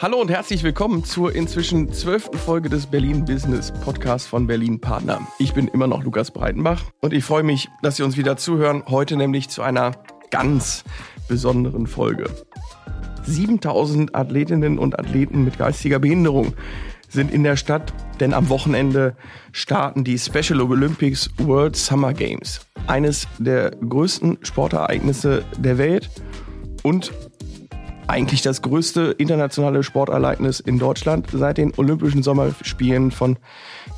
Hallo und herzlich willkommen zur inzwischen zwölften Folge des Berlin Business Podcasts von Berlin Partner. Ich bin immer noch Lukas Breitenbach und ich freue mich, dass Sie uns wieder zuhören. Heute nämlich zu einer ganz besonderen Folge. 7000 Athletinnen und Athleten mit geistiger Behinderung sind in der Stadt, denn am Wochenende starten die Special Olympics World Summer Games. Eines der größten Sportereignisse der Welt und eigentlich das größte internationale Sportereignis in Deutschland seit den Olympischen Sommerspielen von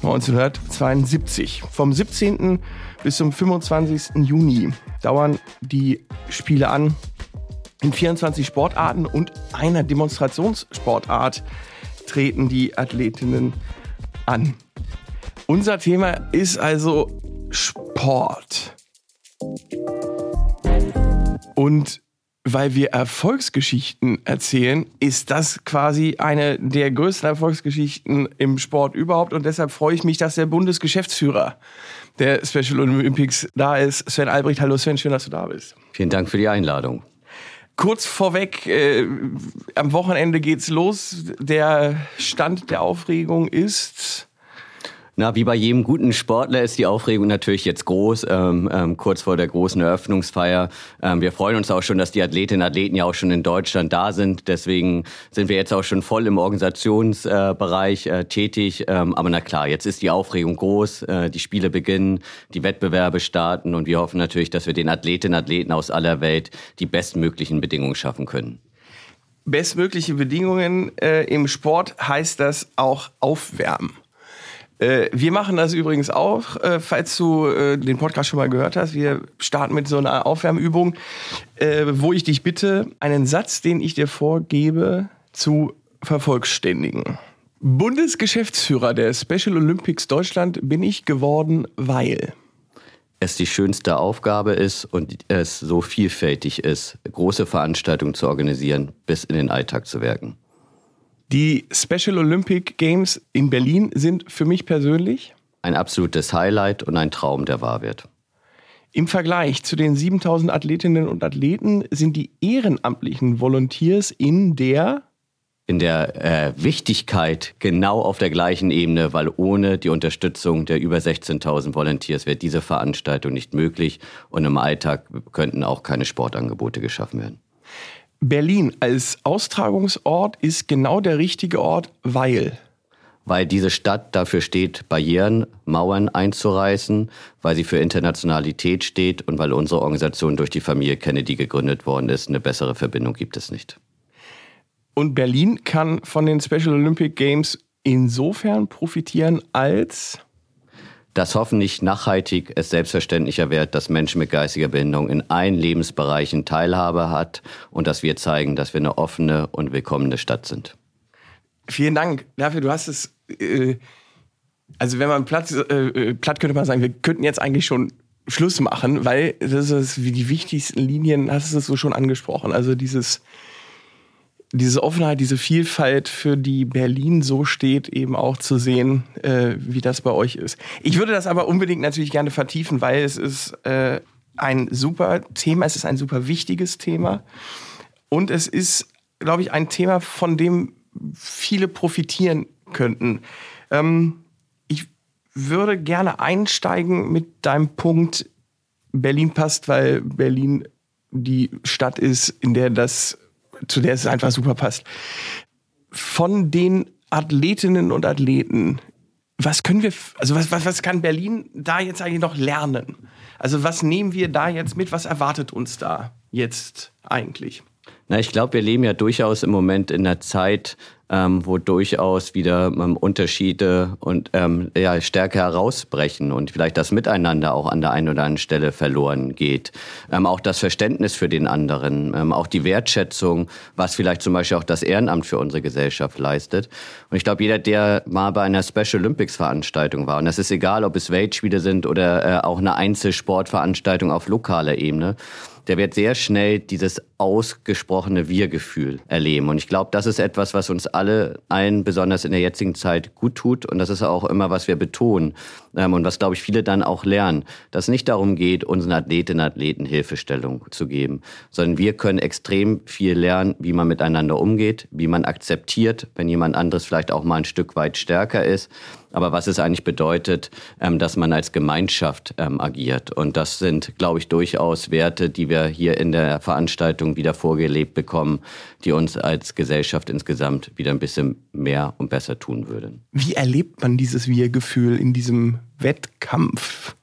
1972. Vom 17. bis zum 25. Juni dauern die Spiele an. In 24 Sportarten und einer Demonstrationssportart treten die Athletinnen an. Unser Thema ist also Sport. Und weil wir Erfolgsgeschichten erzählen, ist das quasi eine der größten Erfolgsgeschichten im Sport überhaupt. Und deshalb freue ich mich, dass der Bundesgeschäftsführer der Special Olympics da ist. Sven Albrecht, hallo Sven, schön, dass du da bist. Vielen Dank für die Einladung. Kurz vorweg, äh, am Wochenende geht's los. Der Stand der Aufregung ist na, wie bei jedem guten Sportler ist die Aufregung natürlich jetzt groß, ähm, ähm, kurz vor der großen Eröffnungsfeier. Ähm, wir freuen uns auch schon, dass die Athletinnen und Athleten ja auch schon in Deutschland da sind. Deswegen sind wir jetzt auch schon voll im Organisationsbereich äh, äh, tätig. Ähm, aber na klar, jetzt ist die Aufregung groß. Äh, die Spiele beginnen, die Wettbewerbe starten und wir hoffen natürlich, dass wir den Athletinnen und Athleten aus aller Welt die bestmöglichen Bedingungen schaffen können bestmögliche Bedingungen äh, im Sport heißt das auch aufwärmen. Äh, wir machen das übrigens auch, äh, falls du äh, den Podcast schon mal gehört hast. Wir starten mit so einer Aufwärmübung, wo ich dich bitte, einen Satz, den ich dir vorgebe, zu vervollständigen. Bundesgeschäftsführer der Special Olympics Deutschland bin ich geworden, weil es die schönste Aufgabe ist und es so vielfältig ist, große Veranstaltungen zu organisieren, bis in den Alltag zu wirken. Die Special Olympic Games in Berlin sind für mich persönlich ein absolutes Highlight und ein Traum, der wahr wird. Im Vergleich zu den 7000 Athletinnen und Athleten sind die ehrenamtlichen Volunteers in der in der äh, Wichtigkeit genau auf der gleichen Ebene, weil ohne die Unterstützung der über 16.000 Volunteers wäre diese Veranstaltung nicht möglich und im Alltag könnten auch keine Sportangebote geschaffen werden. Berlin als Austragungsort ist genau der richtige Ort, weil weil diese Stadt dafür steht, Barrieren, Mauern einzureißen, weil sie für Internationalität steht und weil unsere Organisation durch die Familie Kennedy gegründet worden ist. Eine bessere Verbindung gibt es nicht. Und Berlin kann von den Special Olympic Games insofern profitieren, als dass hoffentlich nachhaltig es selbstverständlicher wird, dass Menschen mit geistiger Behinderung in allen Lebensbereichen Teilhabe hat und dass wir zeigen, dass wir eine offene und willkommene Stadt sind. Vielen Dank dafür. Du hast es, äh, also wenn man platt, äh, äh, platt könnte man sagen, wir könnten jetzt eigentlich schon Schluss machen, weil das ist wie die wichtigsten Linien, hast du es so schon angesprochen. Also dieses diese Offenheit, diese Vielfalt, für die Berlin so steht, eben auch zu sehen, äh, wie das bei euch ist. Ich würde das aber unbedingt natürlich gerne vertiefen, weil es ist äh, ein super Thema, es ist ein super wichtiges Thema und es ist, glaube ich, ein Thema, von dem viele profitieren könnten. Ähm, ich würde gerne einsteigen mit deinem Punkt, Berlin passt, weil Berlin die Stadt ist, in der das zu der es einfach super passt. Von den Athletinnen und Athleten, was können wir, also was, was, was kann Berlin da jetzt eigentlich noch lernen? Also was nehmen wir da jetzt mit? Was erwartet uns da jetzt eigentlich? Na, ich glaube, wir leben ja durchaus im Moment in einer Zeit, ähm, wo durchaus wieder ähm, Unterschiede und ähm, ja, stärker herausbrechen und vielleicht das Miteinander auch an der einen oder anderen Stelle verloren geht. Ähm, auch das Verständnis für den anderen, ähm, auch die Wertschätzung, was vielleicht zum Beispiel auch das Ehrenamt für unsere Gesellschaft leistet. Und ich glaube, jeder, der mal bei einer Special Olympics Veranstaltung war, und das ist egal, ob es Weltspiele sind oder äh, auch eine Einzelsportveranstaltung auf lokaler Ebene, der wird sehr schnell dieses ausgesprochene Wir-Gefühl erleben. Und ich glaube, das ist etwas, was uns alle allen besonders in der jetzigen Zeit gut tut. Und das ist auch immer, was wir betonen. Ähm, und was, glaube ich, viele dann auch lernen, dass es nicht darum geht, unseren Athletinnen und Athleten Hilfestellung zu geben, sondern wir können extrem viel lernen, wie man miteinander umgeht, wie man akzeptiert, wenn jemand anderes vielleicht auch mal ein Stück weit stärker ist aber was es eigentlich bedeutet, ähm, dass man als Gemeinschaft ähm, agiert. Und das sind, glaube ich, durchaus Werte, die wir hier in der Veranstaltung wieder vorgelebt bekommen, die uns als Gesellschaft insgesamt wieder ein bisschen mehr und besser tun würden. Wie erlebt man dieses Wir-Gefühl in diesem Wettkampf?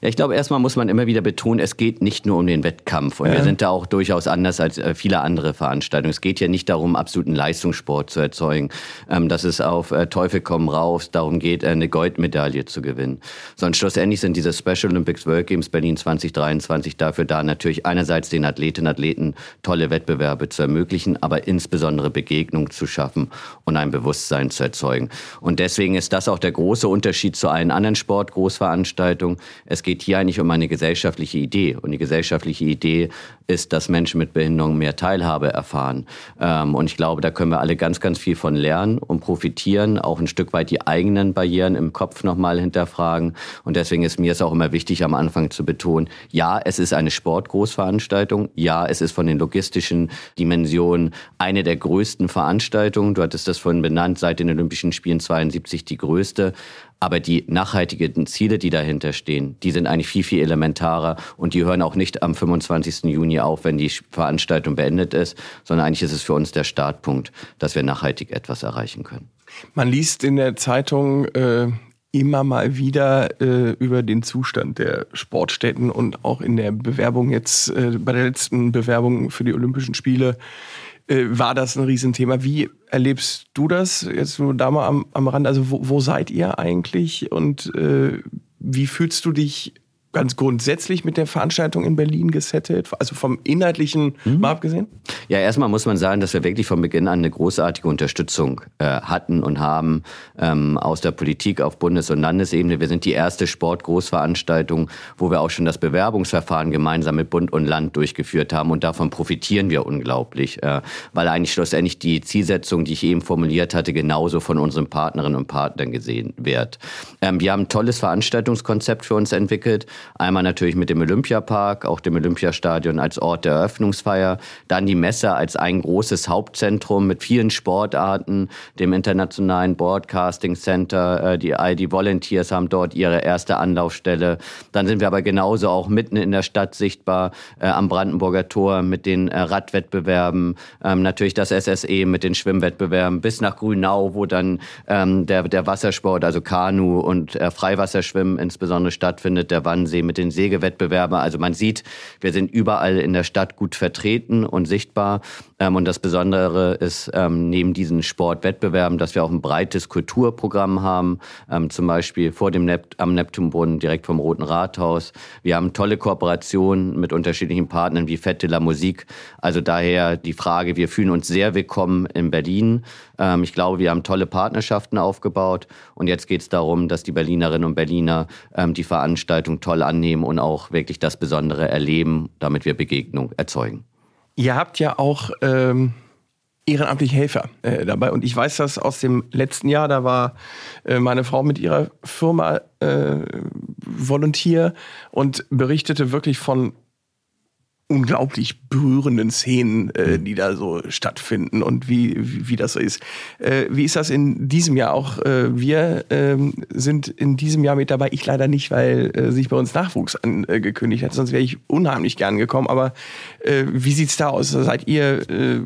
Ja, ich glaube, erstmal muss man immer wieder betonen, es geht nicht nur um den Wettkampf. Und ja. wir sind da auch durchaus anders als äh, viele andere Veranstaltungen. Es geht ja nicht darum, absoluten Leistungssport zu erzeugen, ähm, dass es auf äh, Teufel komm raus darum geht, äh, eine Goldmedaille zu gewinnen. Sondern schlussendlich sind diese Special Olympics World Games Berlin 2023 dafür da, natürlich einerseits den Athletinnen und Athleten tolle Wettbewerbe zu ermöglichen, aber insbesondere Begegnung zu schaffen und ein Bewusstsein zu erzeugen. Und deswegen ist das auch der große Unterschied zu allen anderen Sportgroßveranstaltungen. Es geht hier eigentlich um eine gesellschaftliche Idee. Und die gesellschaftliche Idee ist, dass Menschen mit Behinderung mehr Teilhabe erfahren. Ähm, und ich glaube, da können wir alle ganz, ganz viel von lernen und profitieren, auch ein Stück weit die eigenen Barrieren im Kopf nochmal hinterfragen. Und deswegen ist mir es auch immer wichtig, am Anfang zu betonen, ja, es ist eine Sportgroßveranstaltung. Ja, es ist von den logistischen Dimensionen eine der größten Veranstaltungen. Du hattest das vorhin benannt, seit den Olympischen Spielen 72 die größte. Aber die nachhaltigen Ziele, die dahinter stehen, die sind eigentlich viel, viel elementarer und die hören auch nicht am 25. Juni auf, wenn die Veranstaltung beendet ist, sondern eigentlich ist es für uns der Startpunkt, dass wir nachhaltig etwas erreichen können. Man liest in der Zeitung äh, immer mal wieder äh, über den Zustand der Sportstätten und auch in der Bewerbung jetzt, äh, bei der letzten Bewerbung für die Olympischen Spiele äh, war das ein Riesenthema. Wie erlebst du das jetzt nur da mal am, am Rand? Also wo, wo seid ihr eigentlich und äh, wie fühlst du dich ganz grundsätzlich mit der Veranstaltung in Berlin gesettet? Also vom Inhaltlichen mhm. mal abgesehen? Ja, erstmal muss man sagen, dass wir wirklich von Beginn an eine großartige Unterstützung äh, hatten und haben ähm, aus der Politik auf Bundes- und Landesebene. Wir sind die erste Sportgroßveranstaltung, wo wir auch schon das Bewerbungsverfahren gemeinsam mit Bund und Land durchgeführt haben. Und davon profitieren wir unglaublich, äh, weil eigentlich schlussendlich die Zielsetzung, die ich eben formuliert hatte, genauso von unseren Partnerinnen und Partnern gesehen wird. Ähm, wir haben ein tolles Veranstaltungskonzept für uns entwickelt Einmal natürlich mit dem Olympiapark, auch dem Olympiastadion als Ort der Eröffnungsfeier. Dann die Messe als ein großes Hauptzentrum mit vielen Sportarten, dem Internationalen Broadcasting Center. Äh, die ID Volunteers haben dort ihre erste Anlaufstelle. Dann sind wir aber genauso auch mitten in der Stadt sichtbar äh, am Brandenburger Tor mit den äh, Radwettbewerben, ähm, natürlich das SSE mit den Schwimmwettbewerben bis nach Grünau, wo dann ähm, der, der Wassersport, also Kanu und äh, Freiwasserschwimmen insbesondere stattfindet, der Wannsee Wannsee mit den Sägewettbewerben. Also man sieht, wir sind überall in der Stadt gut vertreten und sichtbar. Ähm, und das Besondere ist ähm, neben diesen Sportwettbewerben, dass wir auch ein breites Kulturprogramm haben, ähm, zum Beispiel vor dem Nept am Neptunbrunnen direkt vom Roten Rathaus. Wir haben tolle Kooperationen mit unterschiedlichen Partnern wie Fette la Musik. Also daher die Frage, wir fühlen uns sehr willkommen in Berlin. Ähm, ich glaube, wir haben tolle Partnerschaften aufgebaut und jetzt geht es darum, dass die Berlinerinnen und Berliner ähm, die Veranstaltung toll annehmen und auch wirklich das Besondere erleben, damit wir Begegnung erzeugen. Ihr habt ja auch ähm, ehrenamtliche Helfer äh, dabei. Und ich weiß das aus dem letzten Jahr, da war äh, meine Frau mit ihrer Firma äh, Volontier und berichtete wirklich von unglaublich berührenden Szenen, äh, mhm. die da so stattfinden und wie, wie, wie das so ist. Äh, wie ist das in diesem Jahr auch? Äh, wir ähm, sind in diesem Jahr mit dabei. Ich leider nicht, weil äh, sich bei uns Nachwuchs angekündigt hat. Sonst wäre ich unheimlich gern gekommen. Aber äh, wie sieht's da aus? Seid ihr äh,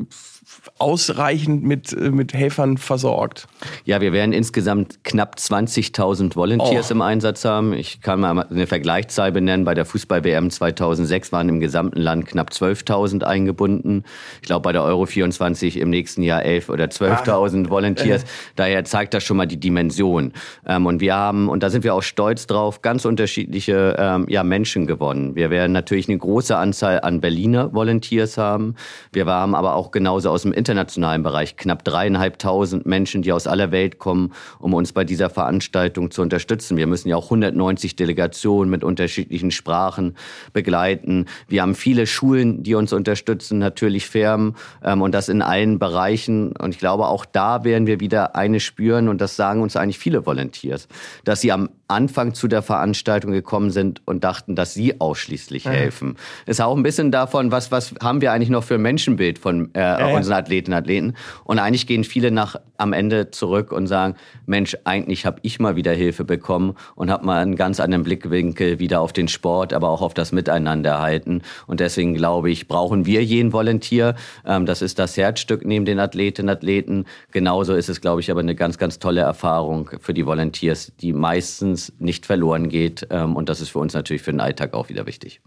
ausreichend mit, äh, mit Helfern versorgt? Ja, wir werden insgesamt knapp 20.000 Volunteers oh. im Einsatz haben. Ich kann mal eine Vergleichszahl benennen. Bei der Fußball-WM 2006 waren im gesamten Land knapp 12.000 eingebunden. Ich glaube, bei der Euro 24 im nächsten Jahr 11.000 oder 12.000 ah. Volunteers. Äh. Daher zeigt das schon mal die Dimension. Ähm, und wir haben, und da sind wir auch stolz drauf, ganz unterschiedliche ähm, ja, Menschen gewonnen. Wir werden natürlich eine große Anzahl an Berliner Volunteers haben. Wir haben aber auch genauso aus dem internationalen Bereich knapp dreieinhalbtausend Menschen, die aus aller Welt kommen, um uns bei dieser Veranstaltung zu unterstützen. Wir müssen ja auch 190 Delegationen mit unterschiedlichen Sprachen begleiten. Wir haben viele Schulen, die uns unterstützen, natürlich Firmen ähm, und das in allen Bereichen. Und ich glaube, auch da werden wir wieder eine spüren und das sagen uns eigentlich viele Volunteers, dass sie am Anfang zu der Veranstaltung gekommen sind und dachten, dass sie ausschließlich helfen. Ja. Ist auch ein bisschen davon, was, was haben wir eigentlich noch für ein Menschenbild von äh, ja, unseren ja. Athletinnen und Athleten. Und eigentlich gehen viele nach am Ende zurück und sagen, Mensch, eigentlich habe ich mal wieder Hilfe bekommen und habe mal einen ganz anderen Blickwinkel wieder auf den Sport, aber auch auf das Miteinander erhalten. Und deswegen glaube ich, brauchen wir jeden Volunteer. Ähm, das ist das Herzstück neben den Athletinnen und Athleten. Genauso ist es, glaube ich, aber eine ganz, ganz tolle Erfahrung für die Volunteers, die meistens nicht verloren geht. Ähm, und das ist für uns natürlich für den Alltag auch wieder wichtig.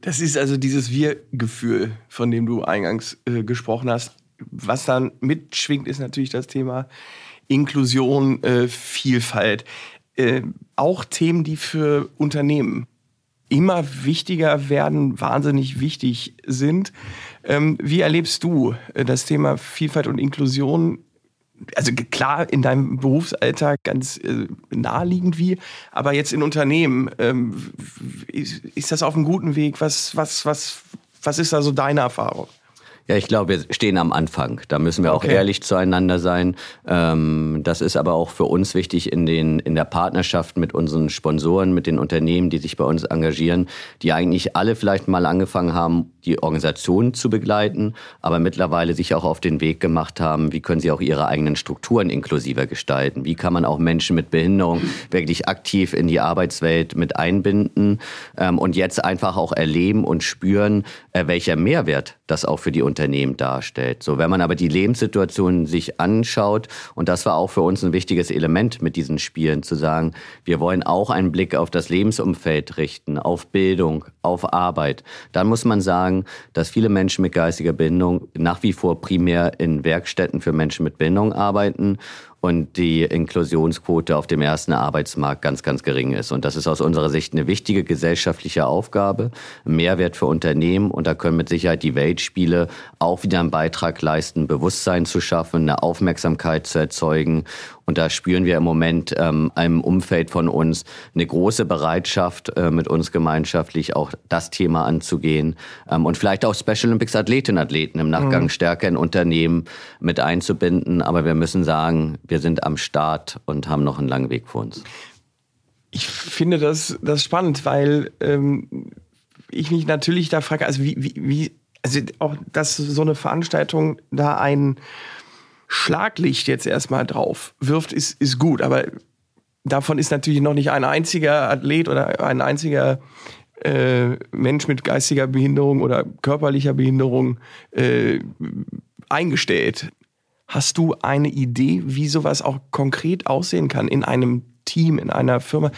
Das ist also dieses Wir-Gefühl, von dem du eingangs äh, gesprochen hast. Was dann mitschwingt, ist natürlich das Thema Inklusion, äh, Vielfalt. Äh, auch Themen, die für Unternehmen immer wichtiger werden, wahnsinnig wichtig sind. Ähm, wie erlebst du äh, das Thema Vielfalt und Inklusion also klar in deinem Berufsalltag ganz äh, naheliegend wie, aber jetzt in Unternehmen, ähm, ist, ist, das auf einem guten Weg? Was, was, was, was ist da so deine Erfahrung? Ja, ich glaube, wir stehen am Anfang. Da müssen wir auch okay. ehrlich zueinander sein. Ähm, das ist aber auch für uns wichtig in, den, in der Partnerschaft mit unseren Sponsoren, mit den Unternehmen, die sich bei uns engagieren, die eigentlich alle vielleicht mal angefangen haben, die Organisation zu begleiten, aber mittlerweile sich auch auf den Weg gemacht haben, wie können sie auch ihre eigenen Strukturen inklusiver gestalten? Wie kann man auch Menschen mit Behinderung wirklich aktiv in die Arbeitswelt mit einbinden ähm, und jetzt einfach auch erleben und spüren, äh, welcher Mehrwert das auch für die Unternehmen darstellt. So, wenn man aber die Lebenssituation sich anschaut, und das war auch für uns ein wichtiges Element mit diesen Spielen, zu sagen, wir wollen auch einen Blick auf das Lebensumfeld richten, auf Bildung, auf Arbeit, dann muss man sagen, dass viele Menschen mit geistiger Behinderung nach wie vor primär in Werkstätten für Menschen mit Behinderung arbeiten und die Inklusionsquote auf dem ersten Arbeitsmarkt ganz, ganz gering ist. Und das ist aus unserer Sicht eine wichtige gesellschaftliche Aufgabe, Mehrwert für Unternehmen. Und da können mit Sicherheit die Weltspiele auch wieder einen Beitrag leisten, Bewusstsein zu schaffen, eine Aufmerksamkeit zu erzeugen und da spüren wir im Moment ähm, im Umfeld von uns eine große Bereitschaft, äh, mit uns gemeinschaftlich auch das Thema anzugehen ähm, und vielleicht auch Special Olympics Athletinnen Athleten im Nachgang mhm. stärker in Unternehmen mit einzubinden. Aber wir müssen sagen, wir sind am Start und haben noch einen langen Weg vor uns. Ich finde das, das spannend, weil ähm, ich mich natürlich da frage, also wie, wie, wie also auch, dass so eine Veranstaltung da ein Schlaglicht jetzt erstmal drauf wirft, ist, ist gut. Aber davon ist natürlich noch nicht ein einziger Athlet oder ein einziger äh, Mensch mit geistiger Behinderung oder körperlicher Behinderung äh, eingestellt. Hast du eine Idee, wie sowas auch konkret aussehen kann in einem Team, in einer Firma?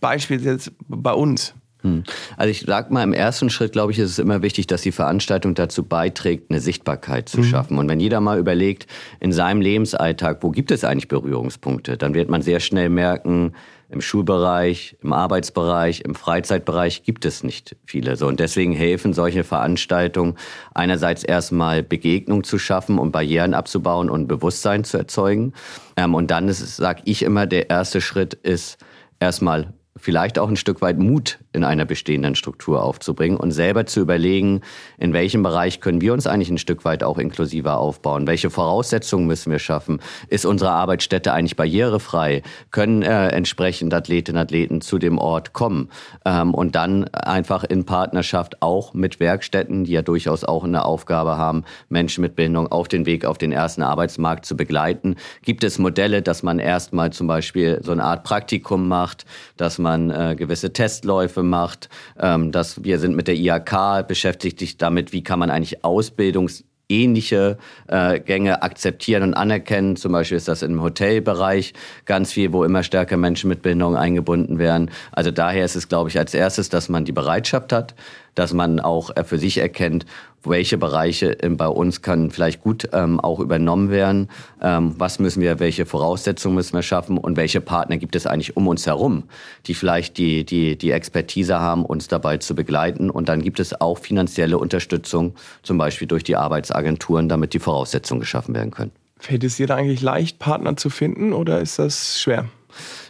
Beispiel jetzt bei uns. Hm. Also ich sag mal, im ersten Schritt, glaube ich, ist es immer wichtig, dass die Veranstaltung dazu beiträgt, eine Sichtbarkeit zu mhm. schaffen. Und wenn jeder mal überlegt, in seinem Lebensalltag, wo gibt es eigentlich Berührungspunkte, dann wird man sehr schnell merken, im Schulbereich, im Arbeitsbereich, im Freizeitbereich gibt es nicht viele. So, und deswegen helfen solche Veranstaltungen einerseits erstmal Begegnung zu schaffen und Barrieren abzubauen und Bewusstsein zu erzeugen. Ähm, und dann ist, sag ich immer, der erste Schritt ist erstmal vielleicht auch ein Stück weit Mut in einer bestehenden Struktur aufzubringen und selber zu überlegen, in welchem Bereich können wir uns eigentlich ein Stück weit auch inklusiver aufbauen? Welche Voraussetzungen müssen wir schaffen? Ist unsere Arbeitsstätte eigentlich barrierefrei? Können äh, entsprechend Athletinnen und Athleten zu dem Ort kommen? Ähm, und dann einfach in Partnerschaft auch mit Werkstätten, die ja durchaus auch eine Aufgabe haben, Menschen mit Behinderung auf den Weg auf den ersten Arbeitsmarkt zu begleiten. Gibt es Modelle, dass man erstmal zum Beispiel so eine Art Praktikum macht, dass äh, gewisse Testläufe macht. Ähm, dass wir sind mit der IHK beschäftigt sich damit, wie kann man eigentlich Ausbildungs ähnliche äh, Gänge akzeptieren und anerkennen. Zum Beispiel ist das im Hotelbereich ganz viel, wo immer stärker Menschen mit Behinderung eingebunden werden. Also daher ist es, glaube ich, als erstes, dass man die Bereitschaft hat, dass man auch äh, für sich erkennt, welche Bereiche bei uns können vielleicht gut ähm, auch übernommen werden, ähm, was müssen wir, welche Voraussetzungen müssen wir schaffen und welche Partner gibt es eigentlich um uns herum, die vielleicht die, die, die Expertise haben, uns dabei zu begleiten. Und dann gibt es auch finanzielle Unterstützung, zum Beispiel durch die Arbeitsagenturen, damit die Voraussetzungen geschaffen werden können. Fällt es dir da eigentlich leicht, Partner zu finden oder ist das schwer?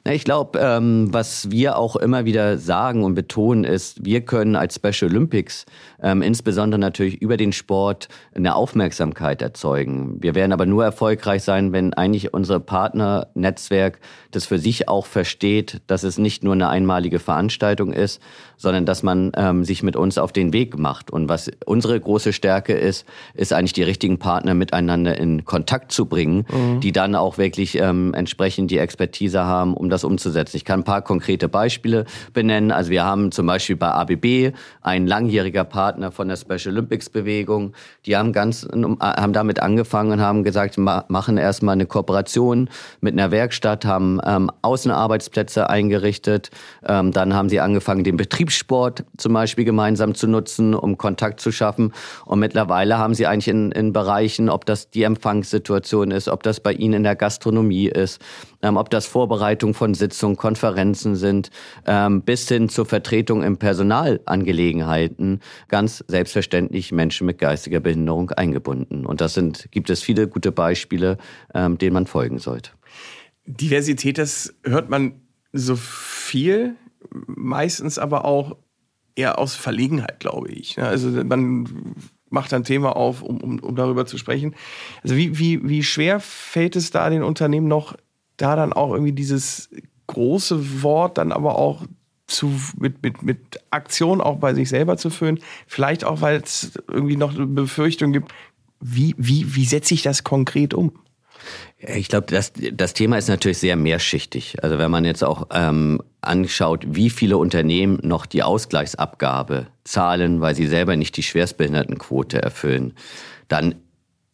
Na, ich glaube, ähm, was wir auch immer wieder sagen und betonen ist, wir können als Special Olympics ähm, insbesondere natürlich über den Sport eine Aufmerksamkeit erzeugen. Wir werden aber nur erfolgreich sein, wenn eigentlich unser Partnernetzwerk das für sich auch versteht, dass es nicht nur eine einmalige Veranstaltung ist, sondern dass man ähm, sich mit uns auf den Weg macht. Und was unsere große Stärke ist, ist eigentlich die richtigen Partner miteinander in Kontakt zu bringen, mhm. die dann auch wirklich ähm, entsprechend die Expertise haben, um das umzusetzen. Ich kann ein paar konkrete Beispiele benennen. Also wir haben zum Beispiel bei ABB ein langjähriger Partner von der Special Olympics Bewegung. Die haben ganz, haben damit angefangen und haben gesagt, machen erstmal eine Kooperation mit einer Werkstatt, haben ähm, Außenarbeitsplätze eingerichtet. Ähm, dann haben sie angefangen, den Betrieb Betriebssport zum Beispiel gemeinsam zu nutzen, um Kontakt zu schaffen. Und mittlerweile haben sie eigentlich in, in Bereichen, ob das die Empfangssituation ist, ob das bei ihnen in der Gastronomie ist, ähm, ob das Vorbereitung von Sitzungen, Konferenzen sind, ähm, bis hin zur Vertretung in Personalangelegenheiten, ganz selbstverständlich Menschen mit geistiger Behinderung eingebunden. Und das sind, gibt es viele gute Beispiele, ähm, denen man folgen sollte. Diversität, das hört man so viel meistens aber auch eher aus Verlegenheit, glaube ich. Also man macht ein Thema auf, um, um, um darüber zu sprechen. Also wie, wie, wie schwer fällt es da den Unternehmen noch, da dann auch irgendwie dieses große Wort dann aber auch zu, mit, mit, mit Aktion auch bei sich selber zu führen. Vielleicht auch, weil es irgendwie noch eine Befürchtung gibt, wie, wie, wie setze ich das konkret um? Ich glaube, das, das Thema ist natürlich sehr mehrschichtig. Also wenn man jetzt auch ähm, anschaut, wie viele Unternehmen noch die Ausgleichsabgabe zahlen, weil sie selber nicht die Schwerstbehindertenquote erfüllen, dann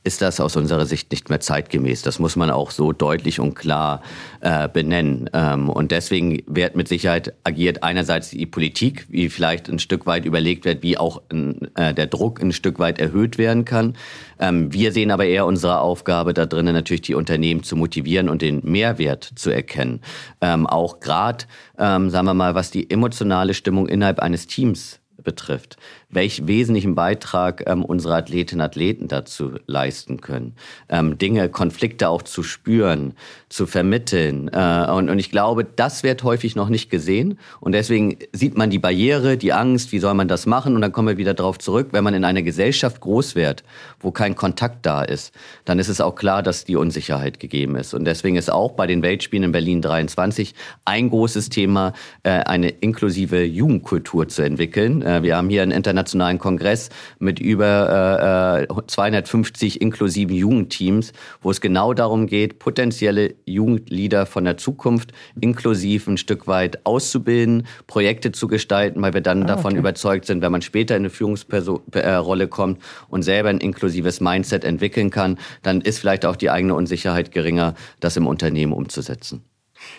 ist das aus unserer Sicht nicht mehr zeitgemäß. Das muss man auch so deutlich und klar äh, benennen. Ähm, und deswegen wird mit Sicherheit agiert einerseits die Politik, wie vielleicht ein Stück weit überlegt wird, wie auch äh, der Druck ein Stück weit erhöht werden kann. Ähm, wir sehen aber eher unsere Aufgabe da drinnen natürlich die Unternehmen zu motivieren und den Mehrwert zu erkennen. Ähm, auch gerade, ähm, sagen wir mal, was die emotionale Stimmung innerhalb eines Teams betrifft, welch wesentlichen Beitrag ähm, unsere Athletinnen und Athleten dazu leisten können, ähm, Dinge, Konflikte auch zu spüren, zu vermitteln. Äh, und, und ich glaube, das wird häufig noch nicht gesehen. Und deswegen sieht man die Barriere, die Angst, wie soll man das machen? Und dann kommen wir wieder darauf zurück, wenn man in einer Gesellschaft groß wird, wo kein Kontakt da ist, dann ist es auch klar, dass die Unsicherheit gegeben ist. Und deswegen ist auch bei den Weltspielen in Berlin 23 ein großes Thema, äh, eine inklusive Jugendkultur zu entwickeln. Äh, wir haben hier einen internationalen Kongress mit über äh, 250 äh, inklusiven Jugendteams, wo es genau darum geht, potenzielle Jugendleader von der Zukunft inklusiv ein Stück weit auszubilden, Projekte zu gestalten, weil wir dann ah, davon okay. überzeugt sind, wenn man später in eine Führungsrolle kommt und selber ein inklusives Mindset entwickeln kann, dann ist vielleicht auch die eigene Unsicherheit geringer, das im Unternehmen umzusetzen.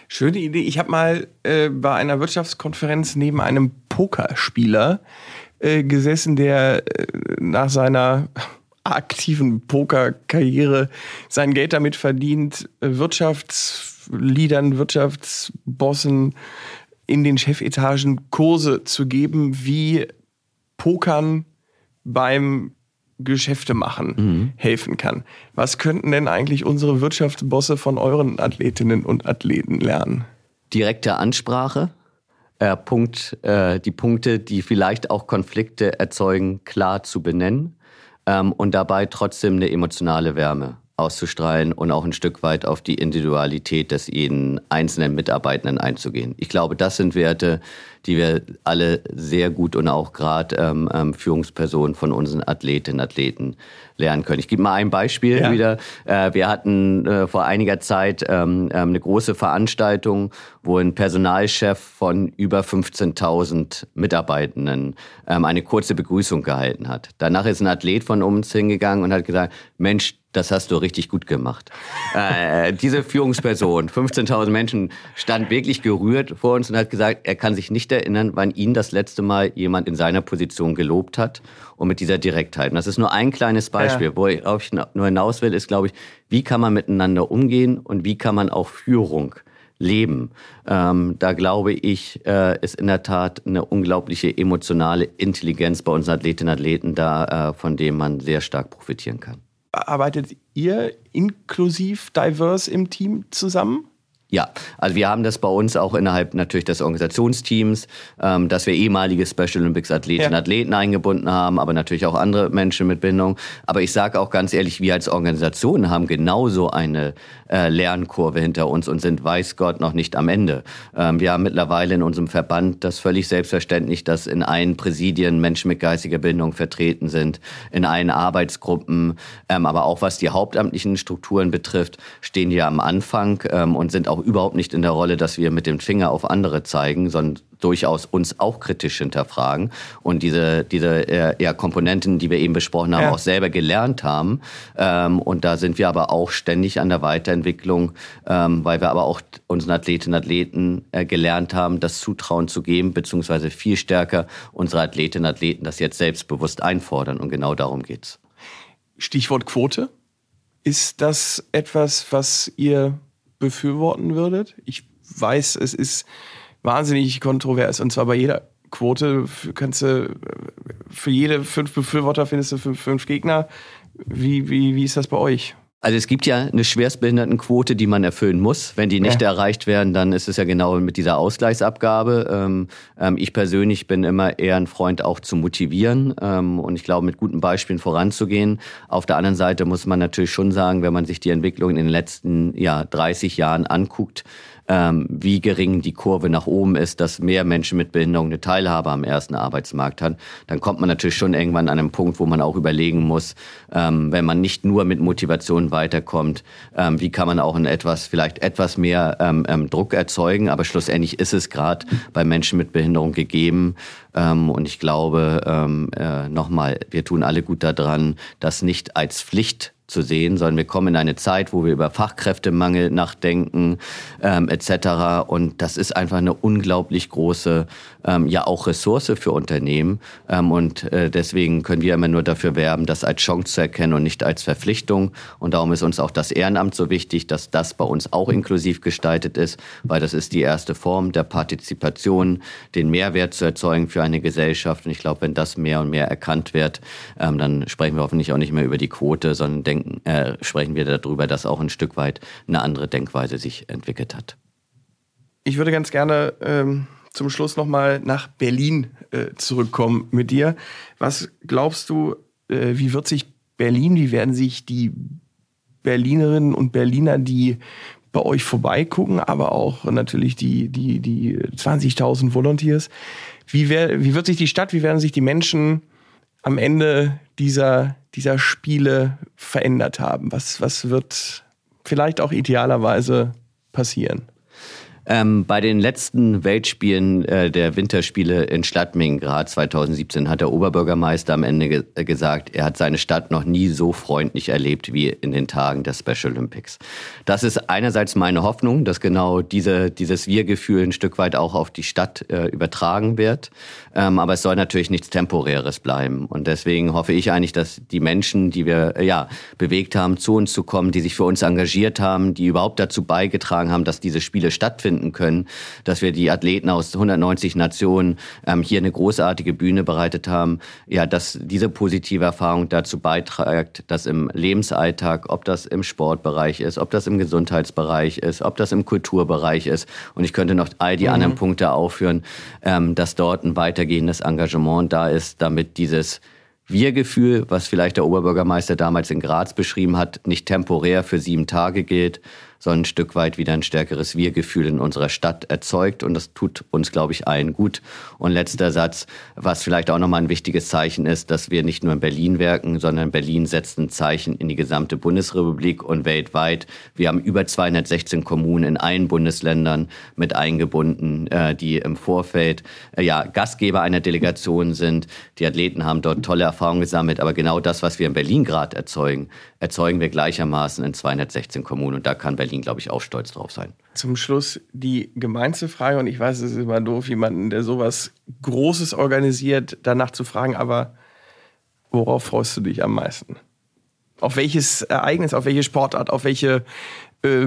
Schöne Idee. Ich habe mal äh, bei einer Wirtschaftskonferenz neben einem Pokerspieler äh, gesessen, der äh, nach seiner aktiven Pokerkarriere sein Geld damit verdient, äh, Wirtschaftsliedern, Wirtschaftsbossen in den Chefetagen Kurse zu geben, wie Pokern beim Geschäfte machen mhm. helfen kann. Was könnten denn eigentlich unsere Wirtschaftsbosse von euren Athletinnen und Athleten lernen? Direkte Ansprache, äh, Punkt, äh, die Punkte, die vielleicht auch Konflikte erzeugen, klar zu benennen ähm, und dabei trotzdem eine emotionale Wärme auszustrahlen und auch ein Stück weit auf die Individualität des jeden einzelnen Mitarbeitenden einzugehen. Ich glaube, das sind Werte, die wir alle sehr gut und auch gerade ähm, ähm, Führungspersonen von unseren Athletinnen und Athleten lernen können. Ich gebe mal ein Beispiel ja. wieder. Äh, wir hatten äh, vor einiger Zeit ähm, ähm eine große Veranstaltung, wo ein Personalchef von über 15.000 Mitarbeitenden ähm, eine kurze Begrüßung gehalten hat. Danach ist ein Athlet von uns hingegangen und hat gesagt, Mensch, das hast du richtig gut gemacht. äh, diese Führungsperson, 15.000 Menschen, stand wirklich gerührt vor uns und hat gesagt, er kann sich nicht nicht erinnern, wann ihn das letzte Mal jemand in seiner Position gelobt hat und mit dieser Direktheit. Und das ist nur ein kleines Beispiel. Ja. Wo ich, ich nur hinaus will, ist, glaube ich, wie kann man miteinander umgehen und wie kann man auch Führung leben. Ähm, da glaube ich, äh, ist in der Tat eine unglaubliche emotionale Intelligenz bei unseren Athletinnen und Athleten da, äh, von dem man sehr stark profitieren kann. Arbeitet ihr inklusiv divers im Team zusammen? Ja, also wir haben das bei uns auch innerhalb natürlich des Organisationsteams, ähm, dass wir ehemalige Special Olympics Athletinnen und ja. Athleten eingebunden haben, aber natürlich auch andere Menschen mit Bindung. Aber ich sage auch ganz ehrlich, wir als Organisation haben genauso eine äh, Lernkurve hinter uns und sind, weiß Gott, noch nicht am Ende. Ähm, wir haben mittlerweile in unserem Verband das völlig selbstverständlich, dass in allen Präsidien Menschen mit geistiger Bindung vertreten sind, in allen Arbeitsgruppen, ähm, aber auch was die hauptamtlichen Strukturen betrifft, stehen wir am Anfang ähm, und sind auch überhaupt nicht in der Rolle, dass wir mit dem Finger auf andere zeigen, sondern durchaus uns auch kritisch hinterfragen und diese, diese äh, ja, Komponenten, die wir eben besprochen haben, ja. auch selber gelernt haben. Ähm, und da sind wir aber auch ständig an der Weiterentwicklung, ähm, weil wir aber auch unseren Athletinnen und Athleten äh, gelernt haben, das Zutrauen zu geben, beziehungsweise viel stärker unsere Athletinnen und Athleten das jetzt selbstbewusst einfordern. Und genau darum geht's. Stichwort Quote. Ist das etwas, was ihr befürworten würdet? Ich weiß, es ist wahnsinnig kontrovers und zwar bei jeder Quote kannst du für jede fünf Befürworter findest du fünf, fünf Gegner. Wie, wie, wie ist das bei euch? Also es gibt ja eine Schwerstbehindertenquote, die man erfüllen muss. Wenn die nicht ja. erreicht werden, dann ist es ja genau mit dieser Ausgleichsabgabe. Ähm, ähm, ich persönlich bin immer eher ein Freund, auch zu motivieren ähm, und ich glaube, mit guten Beispielen voranzugehen. Auf der anderen Seite muss man natürlich schon sagen, wenn man sich die Entwicklung in den letzten ja, 30 Jahren anguckt, ähm, wie gering die Kurve nach oben ist, dass mehr Menschen mit Behinderung eine Teilhabe am ersten Arbeitsmarkt haben, dann kommt man natürlich schon irgendwann an einen Punkt, wo man auch überlegen muss, ähm, wenn man nicht nur mit Motivation weiterkommt, ähm, wie kann man auch in etwas, vielleicht etwas mehr ähm, ähm, Druck erzeugen. Aber schlussendlich ist es gerade bei Menschen mit Behinderung gegeben. Ähm, und ich glaube, äh, nochmal, wir tun alle gut daran, das nicht als Pflicht zu sehen, sondern wir kommen in eine Zeit, wo wir über Fachkräftemangel nachdenken ähm, etc. Und das ist einfach eine unglaublich große, ähm, ja auch Ressource für Unternehmen. Ähm, und äh, deswegen können wir immer nur dafür werben, das als Chance zu erkennen und nicht als Verpflichtung. Und darum ist uns auch das Ehrenamt so wichtig, dass das bei uns auch inklusiv gestaltet ist, weil das ist die erste Form der Partizipation, den Mehrwert zu erzeugen für eine Gesellschaft. Und ich glaube, wenn das mehr und mehr erkannt wird, ähm, dann sprechen wir hoffentlich auch nicht mehr über die Quote, sondern denken äh, sprechen wir darüber, dass auch ein Stück weit eine andere Denkweise sich entwickelt hat. Ich würde ganz gerne ähm, zum Schluss nochmal nach Berlin äh, zurückkommen mit dir. Was glaubst du, äh, wie wird sich Berlin, wie werden sich die Berlinerinnen und Berliner, die bei euch vorbeigucken, aber auch natürlich die, die, die 20.000 Volunteers. Wie, wär, wie wird sich die Stadt, wie werden sich die Menschen am Ende dieser, dieser Spiele verändert haben? Was, was wird vielleicht auch idealerweise passieren? Ähm, bei den letzten Weltspielen äh, der Winterspiele in Stadtmingrad 2017 hat der Oberbürgermeister am Ende ge äh, gesagt, er hat seine Stadt noch nie so freundlich erlebt wie in den Tagen der Special Olympics. Das ist einerseits meine Hoffnung, dass genau diese, dieses Wir-Gefühl ein Stück weit auch auf die Stadt äh, übertragen wird. Ähm, aber es soll natürlich nichts Temporäres bleiben. Und deswegen hoffe ich eigentlich, dass die Menschen, die wir äh, ja, bewegt haben, zu uns zu kommen, die sich für uns engagiert haben, die überhaupt dazu beigetragen haben, dass diese Spiele stattfinden, stattfinden können, dass wir die Athleten aus 190 Nationen ähm, hier eine großartige Bühne bereitet haben, ja, dass diese positive Erfahrung dazu beiträgt, dass im Lebensalltag, ob das im Sportbereich ist, ob das im Gesundheitsbereich ist, ob das im Kulturbereich ist, und ich könnte noch all die mhm. anderen Punkte aufführen, ähm, dass dort ein weitergehendes Engagement da ist, damit dieses wir-Gefühl, was vielleicht der Oberbürgermeister damals in Graz beschrieben hat, nicht temporär für sieben Tage gilt, sondern ein Stück weit wieder ein stärkeres Wir-Gefühl in unserer Stadt erzeugt. Und das tut uns, glaube ich, allen gut. Und letzter Satz, was vielleicht auch nochmal ein wichtiges Zeichen ist, dass wir nicht nur in Berlin werken, sondern Berlin setzt ein Zeichen in die gesamte Bundesrepublik und weltweit. Wir haben über 216 Kommunen in allen Bundesländern mit eingebunden, äh, die im Vorfeld äh, ja, Gastgeber einer Delegation sind. Die Athleten haben dort tolle Erfahrungen gesammelt. Aber genau das, was wir in Berlin gerade erzeugen, erzeugen wir gleichermaßen in 216 Kommunen. Und da kann Berlin, glaube ich, auch stolz drauf sein. Zum Schluss die gemeinste Frage, und ich weiß, es ist immer doof, jemanden, der sowas Großes organisiert, danach zu fragen, aber worauf freust du dich am meisten? Auf welches Ereignis, auf welche Sportart, auf welche äh,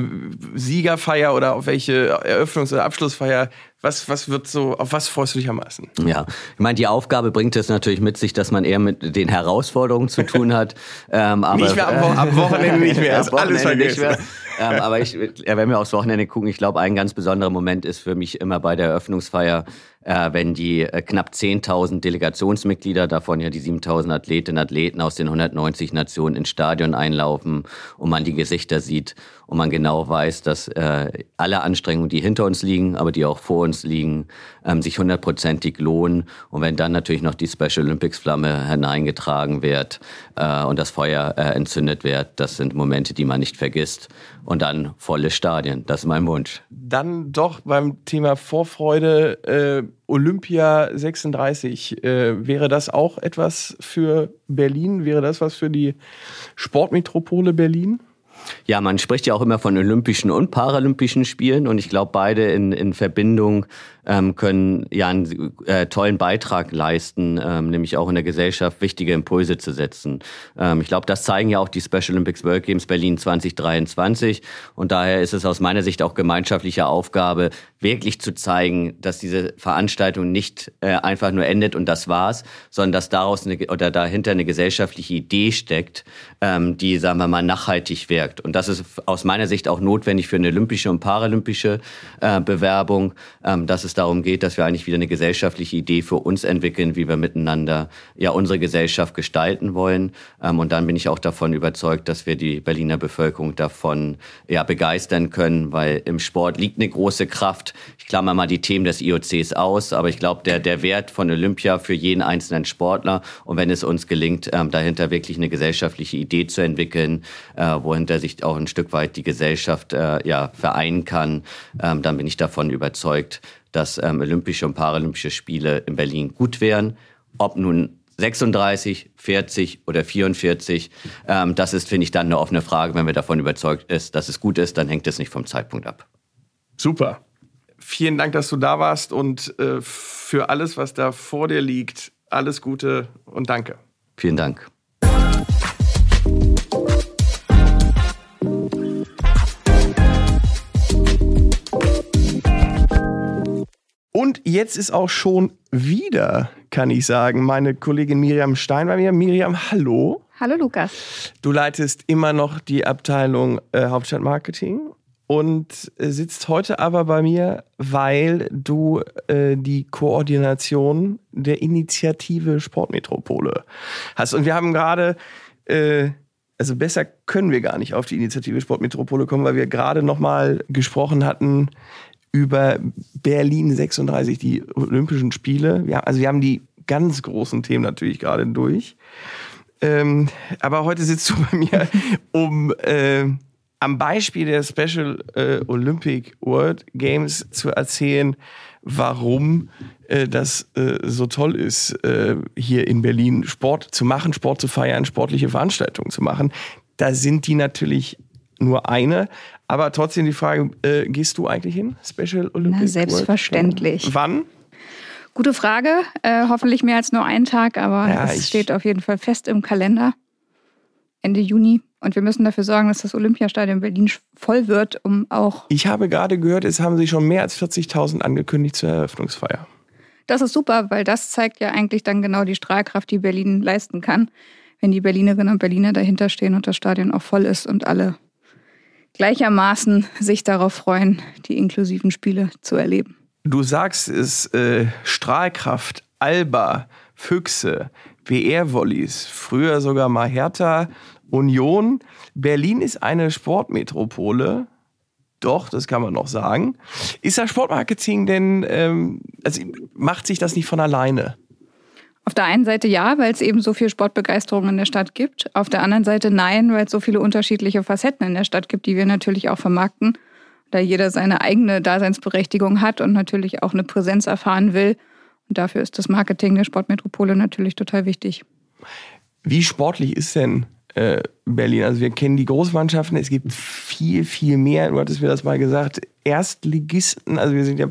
Siegerfeier oder auf welche Eröffnungs- oder Abschlussfeier was, was wird so, auf was freust du dich am meisten? Ja, ich meine, die Aufgabe bringt es natürlich mit sich, dass man eher mit den Herausforderungen zu tun hat. Ähm, aber, nicht mehr am, Wo am Wochenende nicht mehr, ist alles vergessen. ähm, aber ich, wenn wir aufs Wochenende gucken, ich glaube, ein ganz besonderer Moment ist für mich immer bei der Eröffnungsfeier, äh, wenn die äh, knapp 10.000 Delegationsmitglieder, davon ja die 7.000 Athletinnen und Athleten aus den 190 Nationen ins Stadion einlaufen und man die Gesichter sieht und man genau weiß, dass äh, alle Anstrengungen, die hinter uns liegen, aber die auch vor uns liegen, ähm, sich hundertprozentig lohnen. Und wenn dann natürlich noch die Special Olympics Flamme hineingetragen wird äh, und das Feuer äh, entzündet wird, das sind Momente, die man nicht vergisst. Und dann volle Stadien, das ist mein Wunsch. Dann doch beim Thema Vorfreude äh, Olympia 36. Äh, wäre das auch etwas für Berlin? Wäre das was für die Sportmetropole Berlin? Ja, man spricht ja auch immer von Olympischen und Paralympischen Spielen und ich glaube, beide in, in Verbindung ähm, können ja einen äh, tollen Beitrag leisten, ähm, nämlich auch in der Gesellschaft wichtige Impulse zu setzen. Ähm, ich glaube, das zeigen ja auch die Special Olympics World Games Berlin 2023 und daher ist es aus meiner Sicht auch gemeinschaftliche Aufgabe, wirklich zu zeigen, dass diese Veranstaltung nicht äh, einfach nur endet und das war's, sondern dass daraus eine, oder dahinter eine gesellschaftliche Idee steckt, ähm, die, sagen wir mal, nachhaltig wirkt. Und das ist aus meiner Sicht auch notwendig für eine olympische und paralympische äh, Bewerbung, ähm, dass es darum geht, dass wir eigentlich wieder eine gesellschaftliche Idee für uns entwickeln, wie wir miteinander ja unsere Gesellschaft gestalten wollen. Ähm, und dann bin ich auch davon überzeugt, dass wir die Berliner Bevölkerung davon ja begeistern können, weil im Sport liegt eine große Kraft. Ich klammer mal die Themen des IOCs aus, aber ich glaube, der, der Wert von Olympia für jeden einzelnen Sportler und wenn es uns gelingt, ähm, dahinter wirklich eine gesellschaftliche Idee zu entwickeln, äh, wohinter sich auch ein Stück weit die Gesellschaft äh, ja vereinen kann, ähm, dann bin ich davon überzeugt, dass ähm, Olympische und Paralympische Spiele in Berlin gut wären. Ob nun 36, 40 oder 44, ähm, das ist, finde ich, dann eine offene Frage. Wenn wir davon überzeugt ist, dass es gut ist, dann hängt es nicht vom Zeitpunkt ab. Super. Vielen Dank, dass du da warst und äh, für alles, was da vor dir liegt, alles Gute und danke. Vielen Dank. Und jetzt ist auch schon wieder, kann ich sagen, meine Kollegin Miriam Stein bei mir. Miriam, hallo. Hallo Lukas. Du leitest immer noch die Abteilung äh, Hauptstadtmarketing und äh, sitzt heute aber bei mir, weil du äh, die Koordination der Initiative Sportmetropole hast. Und wir haben gerade, äh, also besser können wir gar nicht auf die Initiative Sportmetropole kommen, weil wir gerade noch mal gesprochen hatten über Berlin 36, die Olympischen Spiele. Ja, also wir haben die ganz großen Themen natürlich gerade durch. Ähm, aber heute sitzt du bei mir, um äh, am Beispiel der Special äh, Olympic World Games zu erzählen, warum äh, das äh, so toll ist, äh, hier in Berlin Sport zu machen, Sport zu feiern, sportliche Veranstaltungen zu machen. Da sind die natürlich nur eine. Aber trotzdem die Frage, äh, gehst du eigentlich hin? Special Olympics? Na, selbstverständlich. World? Wann? Gute Frage. Äh, hoffentlich mehr als nur einen Tag, aber ja, es steht auf jeden Fall fest im Kalender. Ende Juni. Und wir müssen dafür sorgen, dass das Olympiastadion Berlin voll wird, um auch. Ich habe gerade gehört, es haben sich schon mehr als 40.000 angekündigt zur Eröffnungsfeier. Das ist super, weil das zeigt ja eigentlich dann genau die Strahlkraft, die Berlin leisten kann, wenn die Berlinerinnen und Berliner dahinter stehen und das Stadion auch voll ist und alle gleichermaßen sich darauf freuen, die inklusiven Spiele zu erleben. Du sagst es, äh, Strahlkraft, Alba, Füchse, WR-Volleys, früher sogar mal Hertha, Union. Berlin ist eine Sportmetropole. Doch, das kann man noch sagen. Ist das Sportmarketing denn, ähm, also macht sich das nicht von alleine? Auf der einen Seite ja, weil es eben so viel Sportbegeisterung in der Stadt gibt. Auf der anderen Seite nein, weil es so viele unterschiedliche Facetten in der Stadt gibt, die wir natürlich auch vermarkten. Da jeder seine eigene Daseinsberechtigung hat und natürlich auch eine Präsenz erfahren will. Und dafür ist das Marketing der Sportmetropole natürlich total wichtig. Wie sportlich ist denn äh, Berlin. Also wir kennen die Großmannschaften, es gibt viel, viel mehr. Du hattest mir das mal gesagt, Erstligisten, also wir sind ja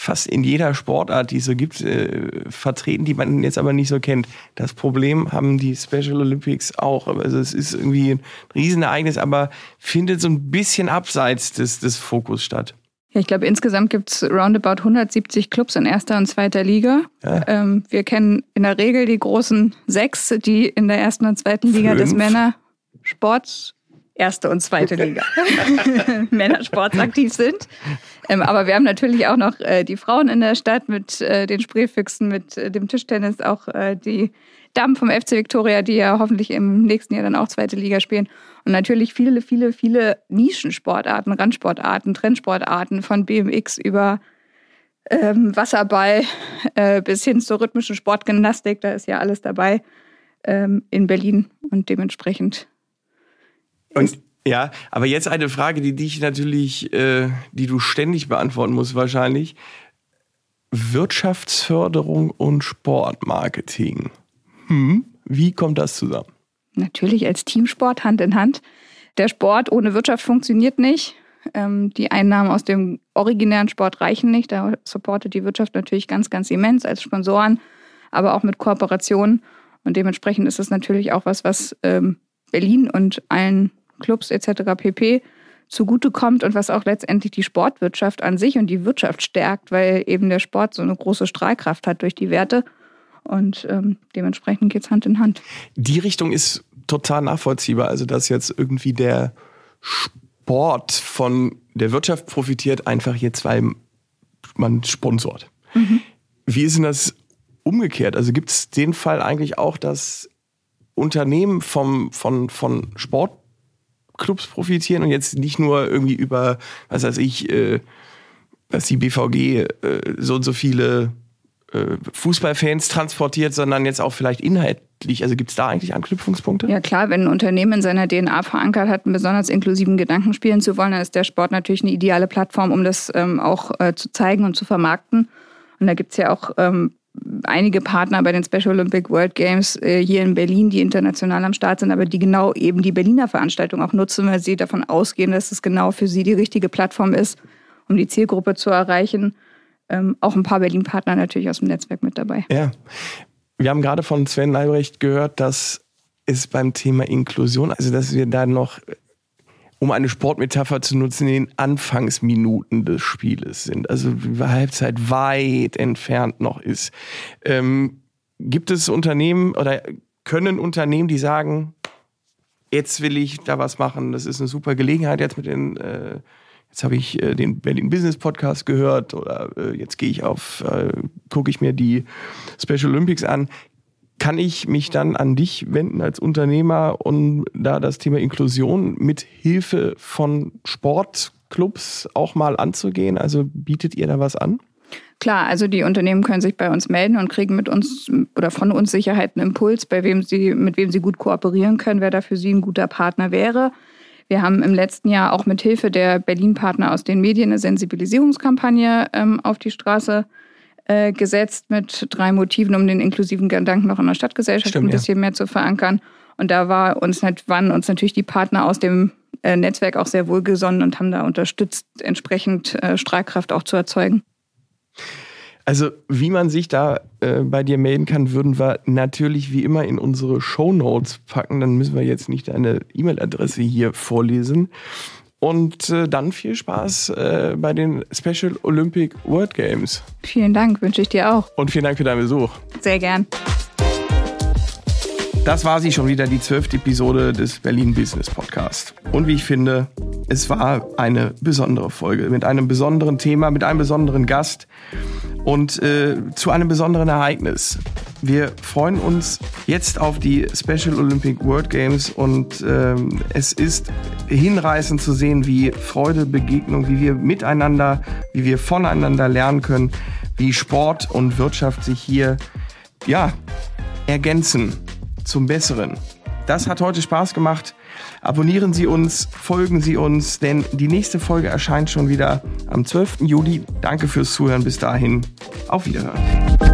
fast in jeder Sportart, die es so gibt, äh, vertreten, die man jetzt aber nicht so kennt. Das Problem haben die Special Olympics auch. Also es ist irgendwie ein Riesenereignis, aber findet so ein bisschen abseits des, des Fokus statt. Ja, ich glaube, insgesamt gibt es roundabout 170 Clubs in erster und zweiter Liga. Ja. Ähm, wir kennen in der Regel die großen sechs, die in der ersten und zweiten Liga Fünf. des Männersports erste und zweite Liga Männersports aktiv sind. Ähm, aber wir haben natürlich auch noch äh, die Frauen in der Stadt mit äh, den Spreefüchsen, mit äh, dem Tischtennis, auch äh, die Damen vom FC Victoria, die ja hoffentlich im nächsten Jahr dann auch zweite Liga spielen. Und natürlich viele, viele, viele Nischensportarten, Randsportarten, Trendsportarten von BMX über ähm, Wasserball äh, bis hin zur rhythmischen Sportgymnastik. Da ist ja alles dabei ähm, in Berlin und dementsprechend und ja, aber jetzt eine Frage, die dich natürlich, äh, die du ständig beantworten musst wahrscheinlich. Wirtschaftsförderung und Sportmarketing. Hm, wie kommt das zusammen? Natürlich als Teamsport Hand in Hand. Der Sport ohne Wirtschaft funktioniert nicht. Ähm, die Einnahmen aus dem originären Sport reichen nicht. Da supportet die Wirtschaft natürlich ganz, ganz immens als Sponsoren, aber auch mit Kooperationen. Und dementsprechend ist es natürlich auch was, was ähm, Berlin und allen Clubs etc. pp. zugutekommt und was auch letztendlich die Sportwirtschaft an sich und die Wirtschaft stärkt, weil eben der Sport so eine große Strahlkraft hat durch die Werte. Und ähm, dementsprechend geht es Hand in Hand. Die Richtung ist total nachvollziehbar. Also, dass jetzt irgendwie der Sport von der Wirtschaft profitiert, einfach jetzt, weil man sponsort. Mhm. Wie ist denn das umgekehrt? Also gibt es den Fall eigentlich auch, dass Unternehmen vom, von, von Sport Clubs profitieren und jetzt nicht nur irgendwie über, was weiß ich, äh, was die BVG äh, so und so viele äh, Fußballfans transportiert, sondern jetzt auch vielleicht inhaltlich. Also gibt es da eigentlich Anknüpfungspunkte? Ja klar, wenn ein Unternehmen in seiner DNA verankert hat, einen besonders inklusiven Gedanken spielen zu wollen, dann ist der Sport natürlich eine ideale Plattform, um das ähm, auch äh, zu zeigen und zu vermarkten. Und da gibt es ja auch ähm, einige Partner bei den Special Olympic World Games äh, hier in Berlin, die international am Start sind, aber die genau eben die Berliner Veranstaltung auch nutzen, weil sie davon ausgehen, dass es genau für sie die richtige Plattform ist, um die Zielgruppe zu erreichen. Ähm, auch ein paar Berlin-Partner natürlich aus dem Netzwerk mit dabei. Ja. Wir haben gerade von Sven Leibrecht gehört, dass es beim Thema Inklusion, also dass wir da noch um eine Sportmetapher zu nutzen, in den Anfangsminuten des Spieles sind. Also die Halbzeit weit entfernt noch ist. Ähm, gibt es Unternehmen oder können Unternehmen, die sagen, jetzt will ich da was machen, das ist eine super Gelegenheit jetzt mit den äh, jetzt habe ich äh, den Berlin Business Podcast gehört oder äh, jetzt gehe ich auf, äh, gucke ich mir die Special Olympics an kann ich mich dann an dich wenden als Unternehmer, um da das Thema Inklusion mit Hilfe von Sportclubs auch mal anzugehen? Also bietet ihr da was an? Klar, also die Unternehmen können sich bei uns melden und kriegen mit uns oder von uns Sicherheit einen Impuls, bei wem sie, mit wem sie gut kooperieren können, wer da für sie ein guter Partner wäre. Wir haben im letzten Jahr auch mit Hilfe der Berlin-Partner aus den Medien eine Sensibilisierungskampagne ähm, auf die Straße äh, gesetzt mit drei Motiven, um den inklusiven Gedanken noch in der Stadtgesellschaft Stimmt, ein bisschen ja. mehr zu verankern. Und da war uns, waren uns natürlich die Partner aus dem äh, Netzwerk auch sehr wohlgesonnen und haben da unterstützt, entsprechend äh, Strahlkraft auch zu erzeugen. Also wie man sich da äh, bei dir melden kann, würden wir natürlich wie immer in unsere Show Notes packen. Dann müssen wir jetzt nicht deine E-Mail-Adresse hier vorlesen. Und äh, dann viel Spaß äh, bei den Special Olympic World Games. Vielen Dank, wünsche ich dir auch. Und vielen Dank für deinen Besuch. Sehr gern. Das war sie schon wieder, die zwölfte Episode des Berlin Business Podcast. Und wie ich finde, es war eine besondere Folge mit einem besonderen Thema, mit einem besonderen Gast und äh, zu einem besonderen Ereignis. Wir freuen uns jetzt auf die Special Olympic World Games und ähm, es ist hinreißend zu sehen, wie Freude, Begegnung, wie wir miteinander, wie wir voneinander lernen können, wie Sport und Wirtschaft sich hier ja ergänzen zum Besseren. Das hat heute Spaß gemacht. Abonnieren Sie uns, folgen Sie uns, denn die nächste Folge erscheint schon wieder am 12. Juli. Danke fürs Zuhören. Bis dahin. Auf Wiederhören.